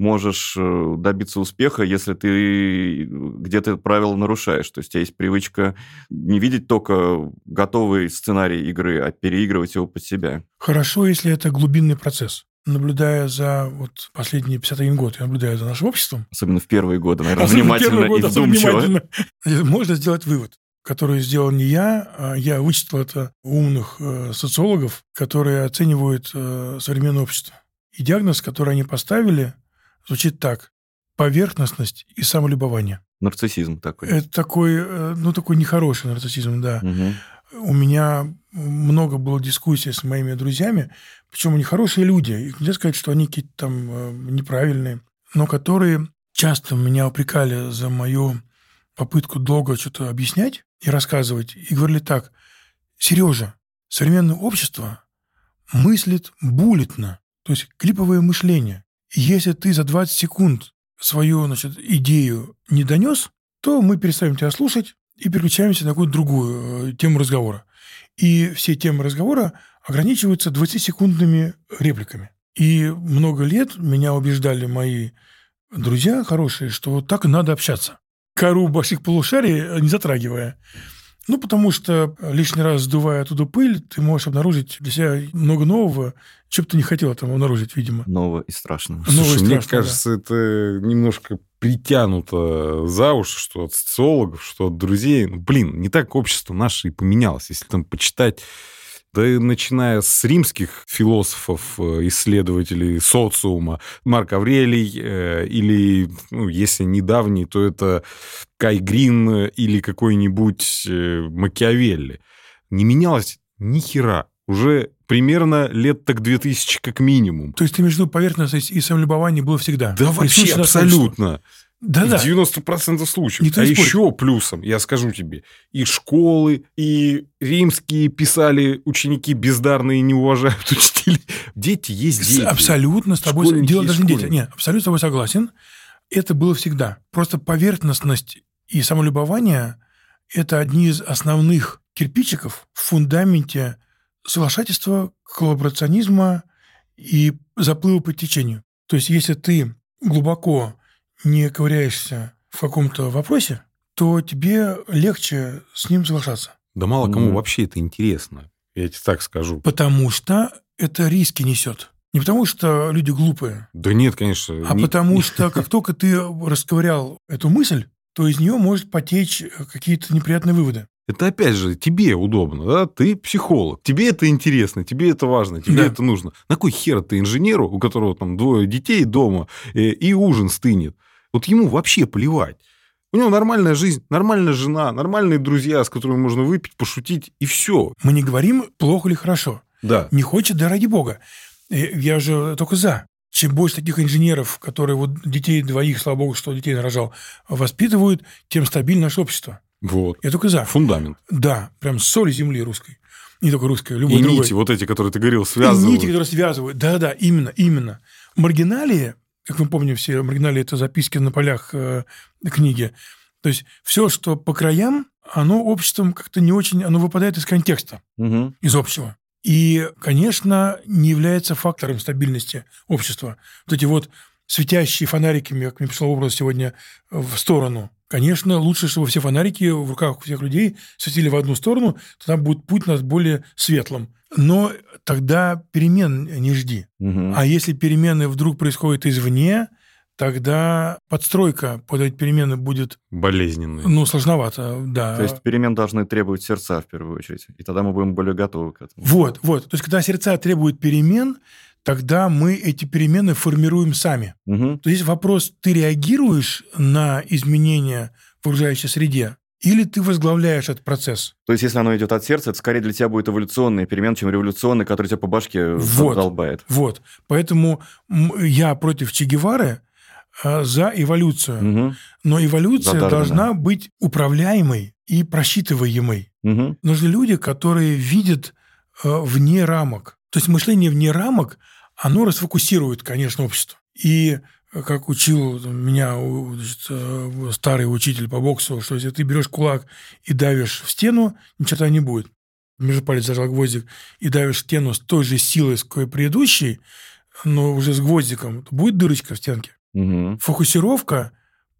можешь э, добиться успеха, если ты где-то правила нарушаешь. То есть у тебя есть привычка не видеть только готовый сценарий игры, а переигрывать его под себя. Хорошо, если это глубинный процесс наблюдая за вот последние 51 год, я наблюдаю за нашим обществом. Особенно в первые годы, наверное, особенно внимательно годы, и вдумчиво. Внимательно. Можно сделать вывод, который сделал не я, а я вычитал это умных э, социологов, которые оценивают э, современное общество. И диагноз, который они поставили, звучит так. Поверхностность и самолюбование. Нарциссизм такой. Это такой, э, ну, такой нехороший нарциссизм, да. Угу. У меня много было дискуссий с моими друзьями, причем они хорошие люди. И нельзя сказать, что они какие-то там э, неправильные, но которые часто меня упрекали за мою попытку долго что-то объяснять и рассказывать, и говорили так, Сережа, современное общество мыслит буллетно, то есть клиповое мышление. Если ты за 20 секунд свою значит, идею не донес, то мы перестаем тебя слушать и переключаемся на какую-то другую э, тему разговора. И все темы разговора ограничиваются 20-секундными репликами. И много лет меня убеждали мои друзья хорошие, что так надо общаться. Кору больших полушарий не затрагивая. Ну, потому что лишний раз сдувая оттуда пыль, ты можешь обнаружить для себя много нового, что бы ты не хотел там обнаружить, видимо. Нового и страшного. Слушай, Нового и страшного, мне кажется, да. это немножко притянуто за уши, что от социологов, что от друзей. Ну, блин, не так общество наше и поменялось. Если там почитать да и начиная с римских философов, э, исследователей социума, Марк Аврелий, э, или, ну, если недавний, то это Кай Грин или какой-нибудь э, Макиавелли. Не менялось ни хера. Уже примерно лет так 2000 как минимум. То есть ты между поверхностность и самолюбование было всегда? Да вообще абсолютно. Да, да. 90% случаев. Никто а еще плюсом, я скажу тебе, и школы, и римские писали ученики бездарные не уважают учителей. Дети есть дети. Абсолютно с тобой... Школьники Дело даже не дети. Нет, абсолютно с тобой согласен. Это было всегда. Просто поверхностность и самолюбование это одни из основных кирпичиков в фундаменте соглашательства, коллаборационизма и заплыва по течению. То есть, если ты глубоко не ковыряешься в каком-то вопросе, то тебе легче с ним соглашаться. Да мало кому mm. вообще это интересно, я тебе так скажу. Потому что это риски несет. Не потому что люди глупые. Да нет, конечно. А не... потому что как только ты расковырял эту мысль, то из нее может потечь какие-то неприятные выводы. Это опять же тебе удобно, да? Ты психолог, тебе это интересно, тебе это важно, тебе да. это нужно. На кой хер ты инженеру, у которого там двое детей дома э, и ужин стынет? Вот ему вообще плевать. У него нормальная жизнь, нормальная жена, нормальные друзья, с которыми можно выпить, пошутить, и все. Мы не говорим плохо или хорошо. Да. Не хочет, да ради бога. Э, я же только за. Чем больше таких инженеров, которые вот детей двоих, слава богу, что детей нарожал, воспитывают, тем стабильнее наше общество. Вот. Я только за. Фундамент. Да, прям соль земли русской. Не только русской, любой И другой. нити, вот эти, которые ты говорил, связывают. И нити, которые связывают. Да-да, именно, именно. Маргиналии, как мы помним все, маргиналии – это записки на полях э, книги. То есть все, что по краям, оно обществом как-то не очень, оно выпадает из контекста, угу. из общего. И, конечно, не является фактором стабильности общества. Вот эти вот светящие фонариками, как мне пришло образ сегодня, в сторону. Конечно, лучше, чтобы все фонарики в руках у всех людей светили в одну сторону, тогда будет путь у нас более светлым. Но тогда перемен не жди. Угу. А если перемены вдруг происходят извне, тогда подстройка под эти перемены будет... Болезненной. Ну, сложновато, да. То есть перемен должны требовать сердца в первую очередь, и тогда мы будем более готовы к этому. Вот, вот. То есть когда сердца требуют перемен, тогда мы эти перемены формируем сами. Угу. То есть вопрос, ты реагируешь на изменения в окружающей среде, или ты возглавляешь этот процесс? То есть, если оно идет от сердца, это скорее для тебя будет эволюционный перемен, чем революционный, который тебя по башке вот, долбает. Вот. Поэтому я против Че Гевары а, за эволюцию. Угу. Но эволюция должна быть управляемой и просчитываемой. Угу. Нужны люди, которые видят э, вне рамок. То есть мышление вне рамок, оно расфокусирует, конечно, общество. И э, как учил меня значит, э, старый учитель по боксу, что если ты берешь кулак и давишь в стену, ни черта не будет. Между палец зажал гвоздик и давишь в стену с той же силой, с какой предыдущий, но уже с гвоздиком, то будет дырочка в стенке. Угу. Фокусировка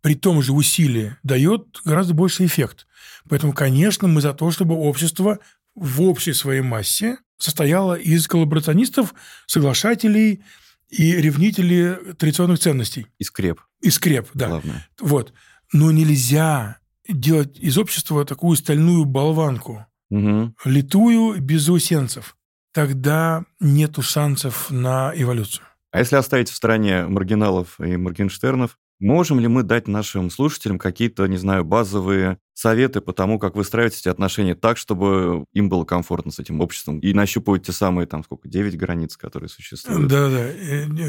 при том же усилии дает гораздо больше эффект. Поэтому, конечно, мы за то, чтобы общество в общей своей массе состояло из коллаборационистов, соглашателей и ревнителей традиционных ценностей. И скреп. И скреп, да. Главное. Вот. Но нельзя делать из общества такую стальную болванку, угу. литую без заусенцев. Тогда нету шансов на эволюцию. А если оставить в стороне маргиналов и Моргенштернов, можем ли мы дать нашим слушателям какие-то, не знаю, базовые советы по тому, как выстраивать эти отношения так, чтобы им было комфортно с этим обществом и нащупывать те самые, там, сколько, 9 границ, которые существуют? Да-да,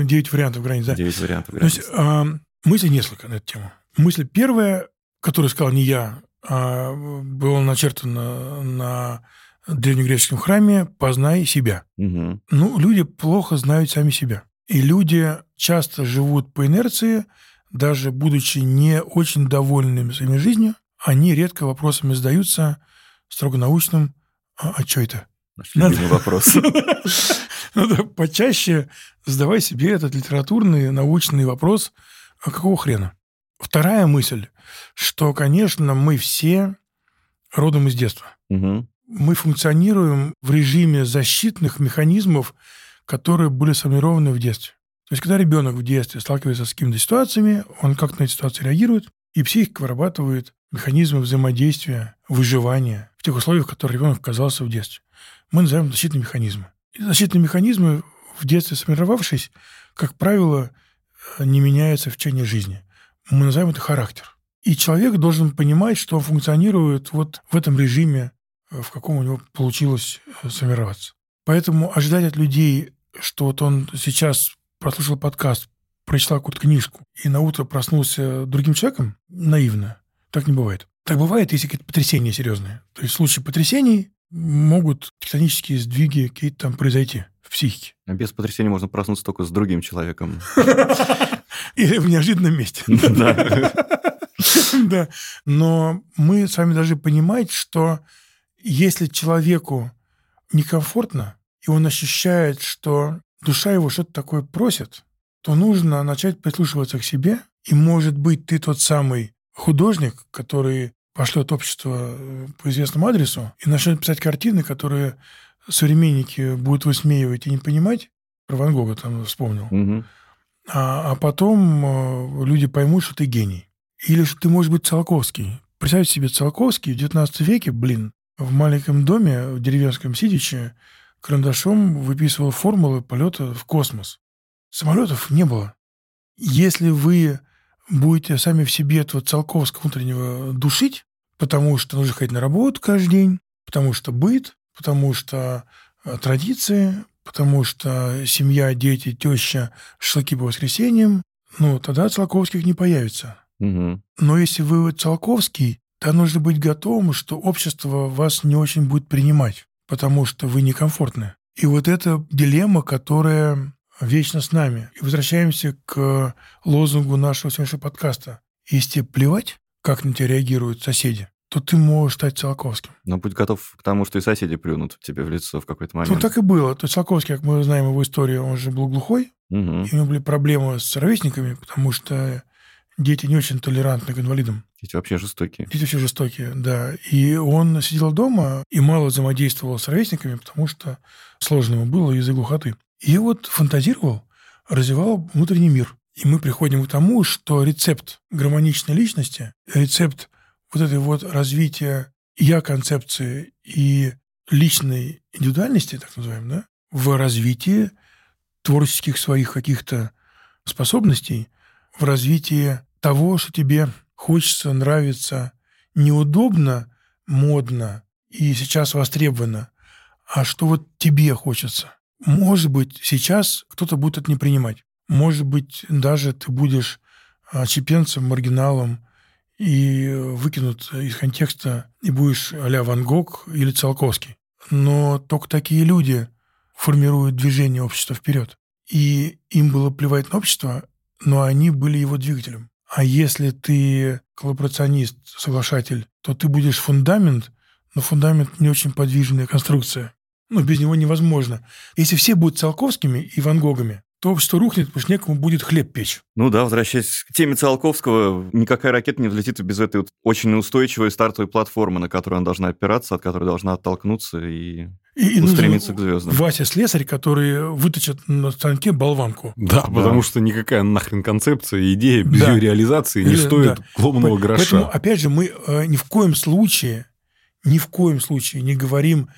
9 вариантов границ, да. 9 вариантов границ. То есть, а, мыслей несколько на эту тему. Мысль первая, которую сказал не я, а была начертана на древнегреческом храме «Познай себя». Угу. Ну, люди плохо знают сами себя. И люди часто живут по инерции, даже будучи не очень довольными своими жизнью, они редко вопросами задаются строго научным «А, а что это?» Наш любимый вопрос. Надо почаще задавай себе этот литературный, научный вопрос «А какого хрена?» Вторая мысль, что, конечно, мы все родом из детства. Угу. Мы функционируем в режиме защитных механизмов, которые были сформированы в детстве. То есть, когда ребенок в детстве сталкивается с какими-то ситуациями, он как на эти ситуации реагирует, и психика вырабатывает механизмы взаимодействия, выживания в тех условиях, в которых ребенок оказался в детстве. Мы называем защитные механизмы. И защитные механизмы, в детстве сформировавшись, как правило, не меняются в течение жизни. Мы называем это характер. И человек должен понимать, что он функционирует вот в этом режиме, в каком у него получилось э, сформироваться. Поэтому ожидать от людей, что вот он сейчас прослушал подкаст, прочитал какую-то книжку и на утро проснулся другим человеком, наивно. Так не бывает. Так бывает, если какие-то потрясения серьезные. То есть в случае потрясений могут тектонические сдвиги какие-то там произойти в психике. А без потрясений можно проснуться только с другим человеком. Или в неожиданном месте. Да. Да, но мы с вами должны понимать, что если человеку некомфортно, и он ощущает, что душа его что-то такое просит, то нужно начать прислушиваться к себе, и, может быть, ты тот самый художник, который пошлет общество э, по известному адресу и начнет писать картины, которые современники будут высмеивать и не понимать, про Ван Гога там вспомнил, угу. а, а потом э, люди поймут, что ты гений. Или что ты можешь быть Циолковский. Представьте себе Циолковский в 19 веке, блин, в маленьком доме в деревенском Сидиче карандашом выписывал формулы полета в космос. Самолетов не было. Если вы будете сами в себе этого Циолковского внутреннего душить, потому что нужно ходить на работу каждый день, потому что быт, потому что э, традиции, потому что семья, дети, теща, шашлыки по воскресеньям, ну, тогда Циолковских не появится. Угу. Но если вы Циолковский, то нужно быть готовым, что общество вас не очень будет принимать, потому что вы некомфортны. И вот эта дилемма, которая вечно с нами. И возвращаемся к лозунгу нашего сегодняшнего подкаста. Если тебе плевать, как на тебя реагируют соседи, то ты можешь стать Циолковским. Но будь готов к тому, что и соседи плюнут тебе в лицо в какой-то момент. Ну, так и было. То есть Циолковский, как мы знаем его историю, он же был глухой, угу. и у него были проблемы с ровесниками, потому что дети не очень толерантны к инвалидам. Дети вообще жестокие. Дети вообще жестокие, да. И он сидел дома и мало взаимодействовал с ровесниками, потому что сложно ему было из-за глухоты. И вот фантазировал, развивал внутренний мир. И мы приходим к тому, что рецепт гармоничной личности, рецепт вот этой вот развития я-концепции и личной индивидуальности, так называемой, да, в развитии творческих своих каких-то способностей, в развитии того, что тебе хочется, нравится, неудобно, модно и сейчас востребовано, а что вот тебе хочется. Может быть, сейчас кто-то будет это не принимать. Может быть, даже ты будешь чепенцем, маргиналом, и выкинут из контекста, и будешь а Ван Гог или Циолковский. Но только такие люди формируют движение общества вперед. И им было плевать на общество, но они были его двигателем. А если ты коллаборационист, соглашатель, то ты будешь фундамент, но фундамент не очень подвижная конструкция. Ну, без него невозможно. Если все будут Циолковскими и Ван Гогами, то общество рухнет, потому что некому будет хлеб печь. Ну да, возвращаясь к теме Циолковского, никакая ракета не взлетит без этой вот очень устойчивой стартовой платформы, на которую она должна опираться, от которой должна оттолкнуться и, и устремиться к звездам. Вася Слесарь, который выточит на станке болванку. Да, да. потому что никакая нахрен концепция, идея без да. ее реализации не стоит да. ломаного гроша. Поэтому, опять же, мы э, ни в коем случае, ни в коем случае не говорим,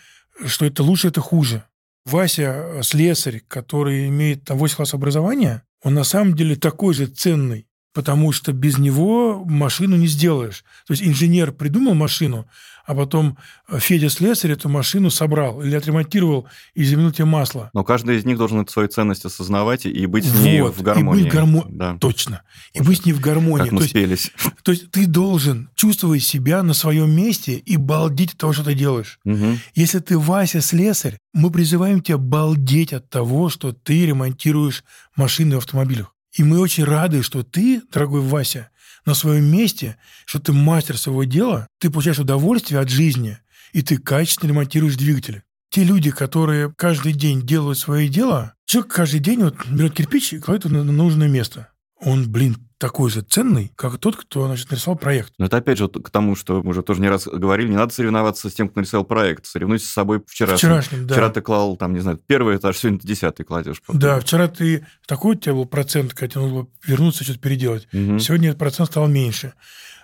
что это лучше, это хуже. Вася э, слесарь, который имеет там 8 класс образования, он на самом деле такой же ценный, потому что без него машину не сделаешь. То есть инженер придумал машину, а потом э, Федя Слесарь эту машину собрал или отремонтировал и заменил тебе масло. Но каждый из них должен эту свою ценность осознавать и быть с ней вот, в гармонии. И быть гармо... да. Точно. И быть с ней в гармонии. Как мы то, спелись. Есть, то есть ты должен чувствовать себя на своем месте и балдеть от того, что ты делаешь. Угу. Если ты Вася Слесарь, мы призываем тебя балдеть от того, что ты ремонтируешь машины в автомобилях. И мы очень рады, что ты, дорогой Вася, на своем месте, что ты мастер своего дела, ты получаешь удовольствие от жизни, и ты качественно ремонтируешь двигатели. Те люди, которые каждый день делают свое дело, человек каждый день вот берет кирпич и кладет его на нужное место. Он, блин, такой же ценный, как тот, кто значит, нарисовал проект. Но это опять же к тому, что мы уже тоже не раз говорили, не надо соревноваться с тем, кто нарисовал проект. Соревнуйся с собой вчерашним. Вчерашним, да. Вчера ты клал, там, не знаю, первый этаж, сегодня ты десятый кладешь. Потом. Да, вчера ты... Такой у тебя был процент, когда тебе нужно было вернуться, что-то переделать. Угу. Сегодня этот процент стал меньше.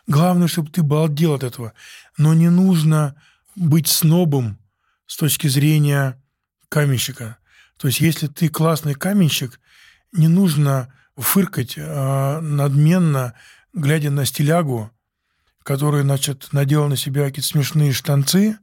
Главное, чтобы ты балдел от этого. Но не нужно быть снобом с точки зрения каменщика. То есть, если ты классный каменщик, не нужно фыркать а, надменно, глядя на стилягу, который, значит, надел на себя какие-то смешные штанцы,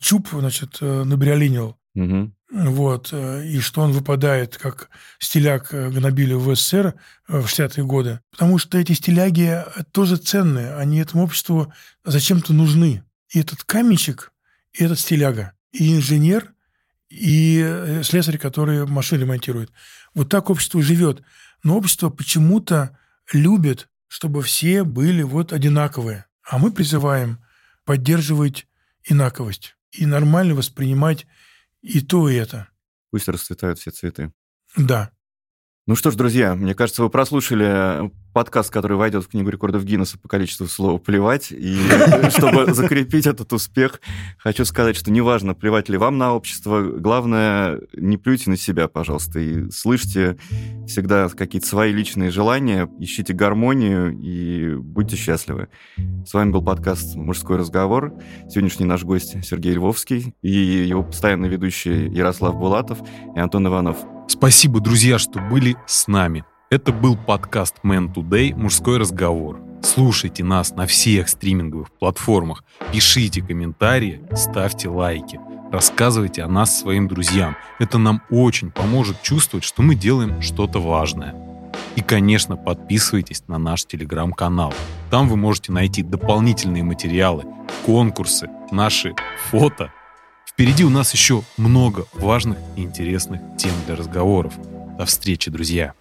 чуб, значит, э, набриолинил. Угу. Вот, э, и что он выпадает как стиляк э, гнобили в СССР в 60-е годы. Потому что эти стиляги тоже ценные, они этому обществу зачем-то нужны. И этот каменщик, и этот стиляга, и инженер, и слесарь, который машины ремонтирует. Вот так общество живет. Но общество почему-то любит, чтобы все были вот одинаковые. А мы призываем поддерживать инаковость и нормально воспринимать и то, и это. Пусть расцветают все цветы. Да. Ну что ж, друзья, мне кажется, вы прослушали подкаст, который войдет в Книгу рекордов Гиннесса по количеству слов «плевать». И чтобы закрепить этот успех, хочу сказать, что неважно, плевать ли вам на общество, главное, не плюйте на себя, пожалуйста, и слышите всегда какие-то свои личные желания, ищите гармонию и будьте счастливы. С вами был подкаст «Мужской разговор». Сегодняшний наш гость Сергей Львовский и его постоянный ведущий Ярослав Булатов и Антон Иванов. Спасибо, друзья, что были с нами. Это был подкаст Man Today «Мужской разговор». Слушайте нас на всех стриминговых платформах, пишите комментарии, ставьте лайки, рассказывайте о нас своим друзьям. Это нам очень поможет чувствовать, что мы делаем что-то важное. И, конечно, подписывайтесь на наш телеграм-канал. Там вы можете найти дополнительные материалы, конкурсы, наши фото. Впереди у нас еще много важных и интересных тем для разговоров. До встречи, друзья!